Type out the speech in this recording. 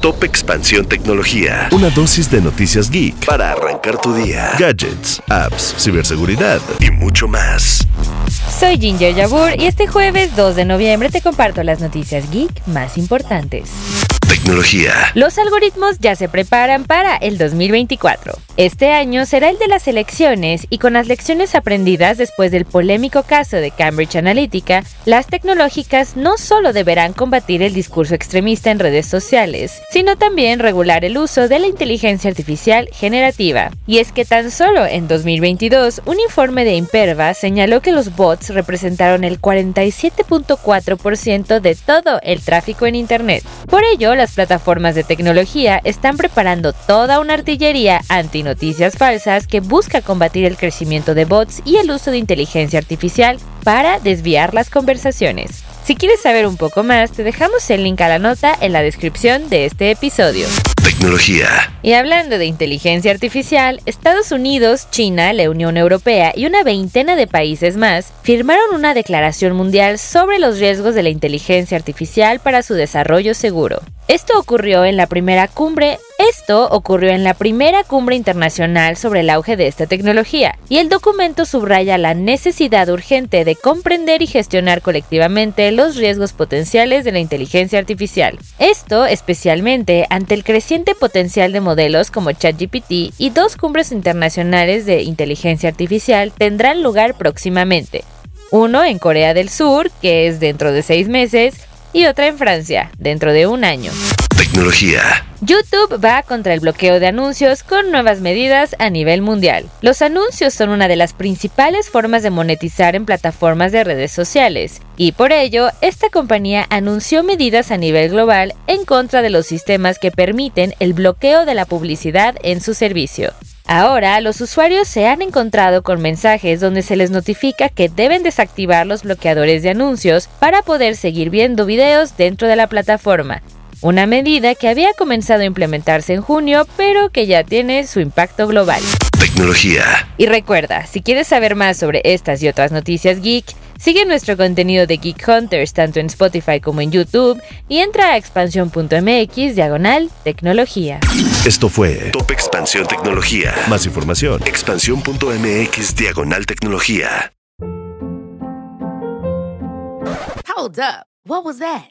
Top Expansión Tecnología. Una dosis de noticias geek para arrancar tu día. Gadgets, apps, ciberseguridad y mucho más. Soy Ginger Yabur y este jueves 2 de noviembre te comparto las noticias geek más importantes. Tecnología. Los algoritmos ya se preparan para el 2024. Este año será el de las elecciones y con las lecciones aprendidas después del polémico caso de Cambridge Analytica, las tecnológicas no solo deberán combatir el discurso extremista en redes sociales, sino también regular el uso de la inteligencia artificial generativa. Y es que tan solo en 2022, un informe de Imperva señaló que los bots representaron el 47.4% de todo el tráfico en Internet. Por ello, las plataformas de tecnología están preparando toda una artillería anti-noticias falsas que busca combatir el crecimiento de bots y el uso de inteligencia artificial para desviar las conversaciones. Si quieres saber un poco más, te dejamos el link a la nota en la descripción de este episodio. Tecnología. Y hablando de inteligencia artificial, Estados Unidos, China, la Unión Europea y una veintena de países más firmaron una declaración mundial sobre los riesgos de la inteligencia artificial para su desarrollo seguro. Esto ocurrió en la primera cumbre esto ocurrió en la primera cumbre internacional sobre el auge de esta tecnología, y el documento subraya la necesidad urgente de comprender y gestionar colectivamente los riesgos potenciales de la inteligencia artificial. Esto especialmente ante el creciente potencial de modelos como ChatGPT y dos cumbres internacionales de inteligencia artificial tendrán lugar próximamente. Uno en Corea del Sur, que es dentro de seis meses, y otra en Francia, dentro de un año. Tecnología. YouTube va contra el bloqueo de anuncios con nuevas medidas a nivel mundial. Los anuncios son una de las principales formas de monetizar en plataformas de redes sociales, y por ello, esta compañía anunció medidas a nivel global en contra de los sistemas que permiten el bloqueo de la publicidad en su servicio. Ahora, los usuarios se han encontrado con mensajes donde se les notifica que deben desactivar los bloqueadores de anuncios para poder seguir viendo videos dentro de la plataforma, una medida que había comenzado a implementarse en junio, pero que ya tiene su impacto global. Tecnología. Y recuerda, si quieres saber más sobre estas y otras noticias geek, sigue nuestro contenido de Geek Hunters tanto en Spotify como en YouTube y entra a expansión.mx diagonal tecnología. Esto fue Top Expansión Tecnología. Más información, expansión.mx diagonal tecnología. Hold up. What was that?